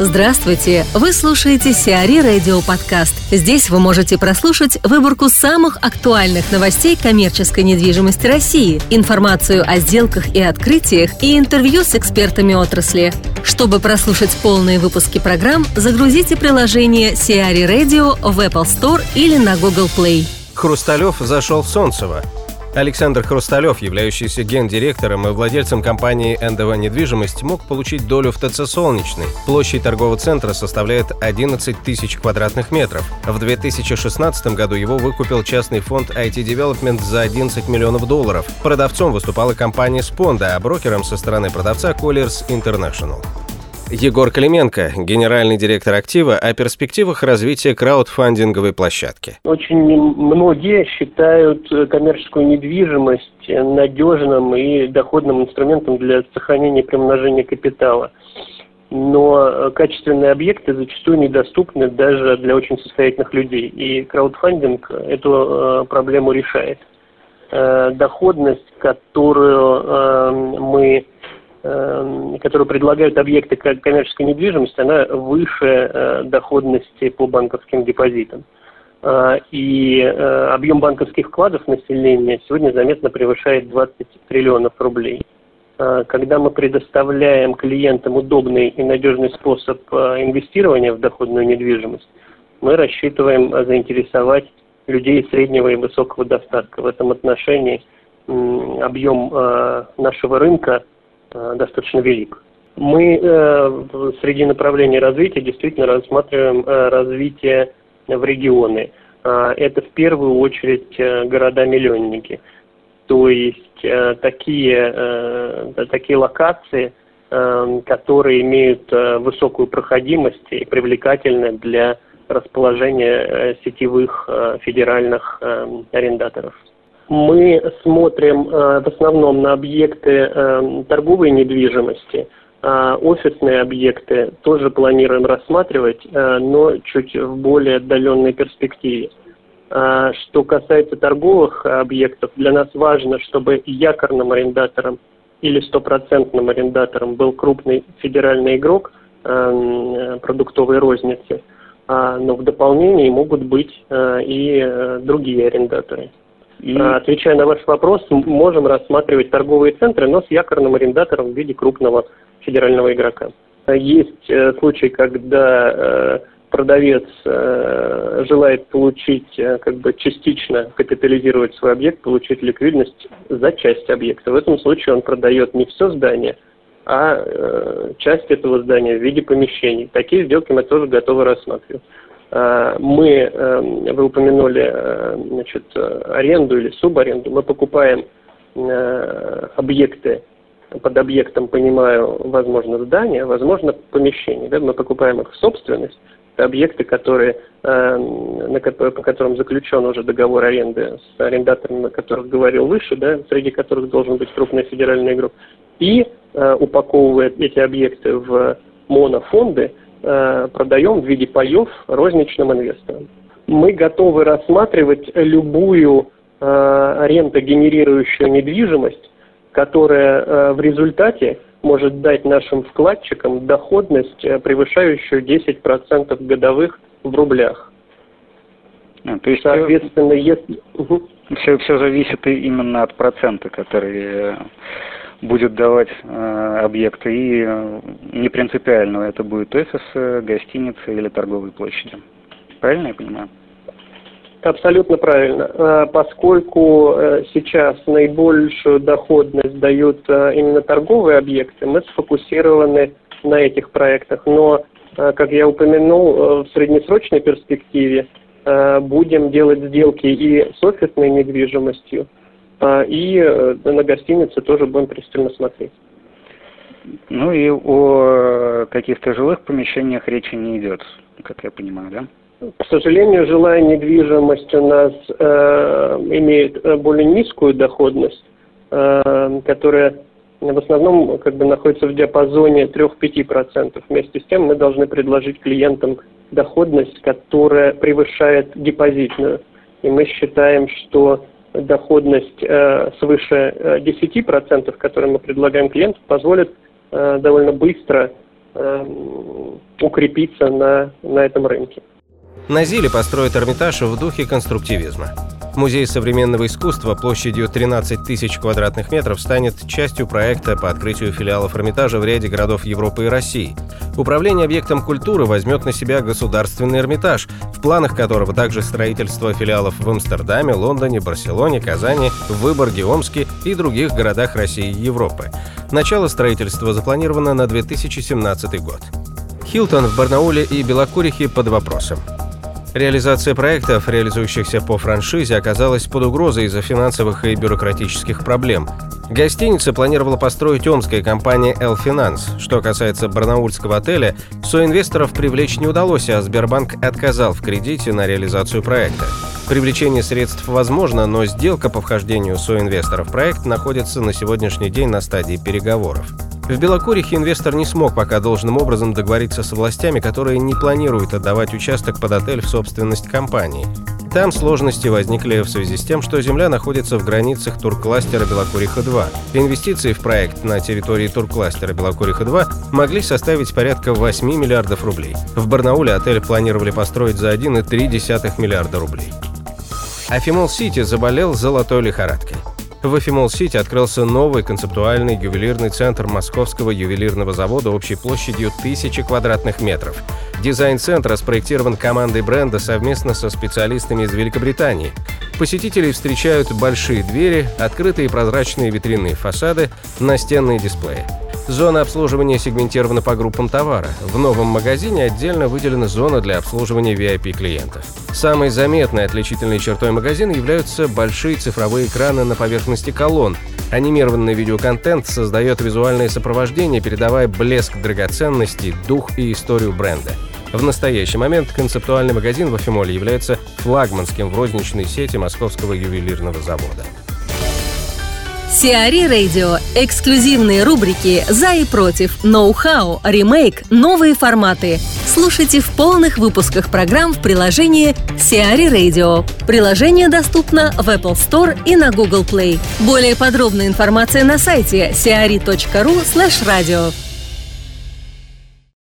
Здравствуйте! Вы слушаете Сиари Радио Подкаст. Здесь вы можете прослушать выборку самых актуальных новостей коммерческой недвижимости России, информацию о сделках и открытиях и интервью с экспертами отрасли. Чтобы прослушать полные выпуски программ, загрузите приложение Сиари Radio в Apple Store или на Google Play. Хрусталев зашел в Солнцево. Александр Хрусталев, являющийся гендиректором и владельцем компании «НДВ Недвижимость», мог получить долю в ТЦ «Солнечный». Площадь торгового центра составляет 11 тысяч квадратных метров. В 2016 году его выкупил частный фонд IT Development за 11 миллионов долларов. Продавцом выступала компания «Спонда», а брокером со стороны продавца «Colliers International». Егор Клименко, генеральный директор актива, о перспективах развития краудфандинговой площадки. Очень многие считают коммерческую недвижимость надежным и доходным инструментом для сохранения и примножения капитала. Но качественные объекты зачастую недоступны даже для очень состоятельных людей. И краудфандинг эту э, проблему решает. Э, доходность, которую э, мы которую предлагают объекты коммерческой недвижимости, она выше э, доходности по банковским депозитам. Э, и э, объем банковских вкладов населения сегодня заметно превышает 20 триллионов рублей. Когда мы предоставляем клиентам удобный и надежный способ инвестирования в доходную недвижимость, мы рассчитываем заинтересовать людей среднего и высокого достатка. В этом отношении объем нашего рынка достаточно велик. Мы э, среди направлений развития действительно рассматриваем э, развитие в регионы. Это в первую очередь города-миллионники. То есть такие, такие локации, которые имеют высокую проходимость и привлекательны для расположения сетевых федеральных арендаторов. Мы смотрим э, в основном на объекты э, торговой недвижимости, а офисные объекты тоже планируем рассматривать, э, но чуть в более отдаленной перспективе. А что касается торговых объектов, для нас важно, чтобы якорным арендатором или стопроцентным арендатором был крупный федеральный игрок продуктовой розницы, а, но в дополнении могут быть и другие арендаторы. А, отвечая на ваш вопрос, можем рассматривать торговые центры, но с якорным арендатором в виде крупного федерального игрока. Есть э, случаи, когда э, продавец э, желает получить, как бы частично капитализировать свой объект, получить ликвидность за часть объекта. В этом случае он продает не все здание, а часть этого здания в виде помещений. Такие сделки мы тоже готовы рассматривать. Э, мы, эм, вы упомянули э, значит, аренду или субаренду, мы покупаем э, объекты, под объектом понимаю, возможно, здание, возможно, помещение. Да? Мы покупаем их в собственность, это объекты, которые, на, по которым заключен уже договор аренды с арендаторами, о которых говорил выше, да, среди которых должен быть крупный федеральный игрок, и упаковывает эти объекты в монофонды, Э, продаем в виде паев розничным инвесторам. Мы готовы рассматривать любую э, рентогенерирующую недвижимость, которая э, в результате может дать нашим вкладчикам доходность, превышающую 10% годовых в рублях. А, то есть, Соответственно, если... Все, все зависит именно от процента, который будет давать э, объекты, и э, не принципиально, это будет офис, гостиница или торговые площади. Правильно я понимаю? Абсолютно правильно. Э, поскольку э, сейчас наибольшую доходность дают э, именно торговые объекты, мы сфокусированы на этих проектах. Но, как я упомянул, в среднесрочной перспективе будем делать сделки и с офисной недвижимостью, и э, на гостинице тоже будем пристально смотреть. Ну и о каких-то жилых помещениях речи не идет, как я понимаю, да? К сожалению, жилая недвижимость у нас э, имеет э, более низкую доходность, э, которая в основном как бы находится в диапазоне 3-5%. Вместе с тем мы должны предложить клиентам доходность, которая превышает депозитную. И мы считаем, что доходность э, свыше 10%, э, которую мы предлагаем клиенту, позволит э, довольно быстро укрепиться на, на этом рынке. На Зиле построят Эрмитаж в духе конструктивизма. Музей современного искусства площадью 13 тысяч квадратных метров станет частью проекта по открытию филиалов Эрмитажа в ряде городов Европы и России. Управление объектом культуры возьмет на себя государственный Эрмитаж, в планах которого также строительство филиалов в Амстердаме, Лондоне, Барселоне, Казани, Выборге, Омске и других городах России и Европы. Начало строительства запланировано на 2017 год. Хилтон в Барнауле и Белокурихе под вопросом. Реализация проектов, реализующихся по франшизе, оказалась под угрозой из-за финансовых и бюрократических проблем. Гостиница планировала построить омская компания «Эл Финанс». Что касается барнаульского отеля, соинвесторов привлечь не удалось, а Сбербанк отказал в кредите на реализацию проекта. Привлечение средств возможно, но сделка по вхождению соинвесторов в проект находится на сегодняшний день на стадии переговоров. В Белокурихе инвестор не смог пока должным образом договориться с властями, которые не планируют отдавать участок под отель в собственность компании. Там сложности возникли в связи с тем, что земля находится в границах туркластера Белокуриха-2. Инвестиции в проект на территории туркластера Белокуриха-2 могли составить порядка 8 миллиардов рублей. В Барнауле отель планировали построить за 1,3 миллиарда рублей. Афимолл Сити заболел золотой лихорадкой. В Афимолл Сити открылся новый концептуальный ювелирный центр Московского ювелирного завода общей площадью 1000 квадратных метров. Дизайн центра спроектирован командой бренда совместно со специалистами из Великобритании. Посетителей встречают большие двери, открытые прозрачные витринные фасады, настенные дисплеи. Зона обслуживания сегментирована по группам товара. В новом магазине отдельно выделена зона для обслуживания VIP-клиентов. Самой заметной отличительной чертой магазина являются большие цифровые экраны на поверхности колонн. Анимированный видеоконтент создает визуальное сопровождение, передавая блеск драгоценностей, дух и историю бренда. В настоящий момент концептуальный магазин в Афимоле является флагманским в розничной сети московского ювелирного завода. Сиари Радио. Эксклюзивные рубрики «За и против», «Ноу-хау», «Ремейк», «Новые форматы». Слушайте в полных выпусках программ в приложении Сиари Radio. Приложение доступно в Apple Store и на Google Play. Более подробная информация на сайте siari.ru slash radio.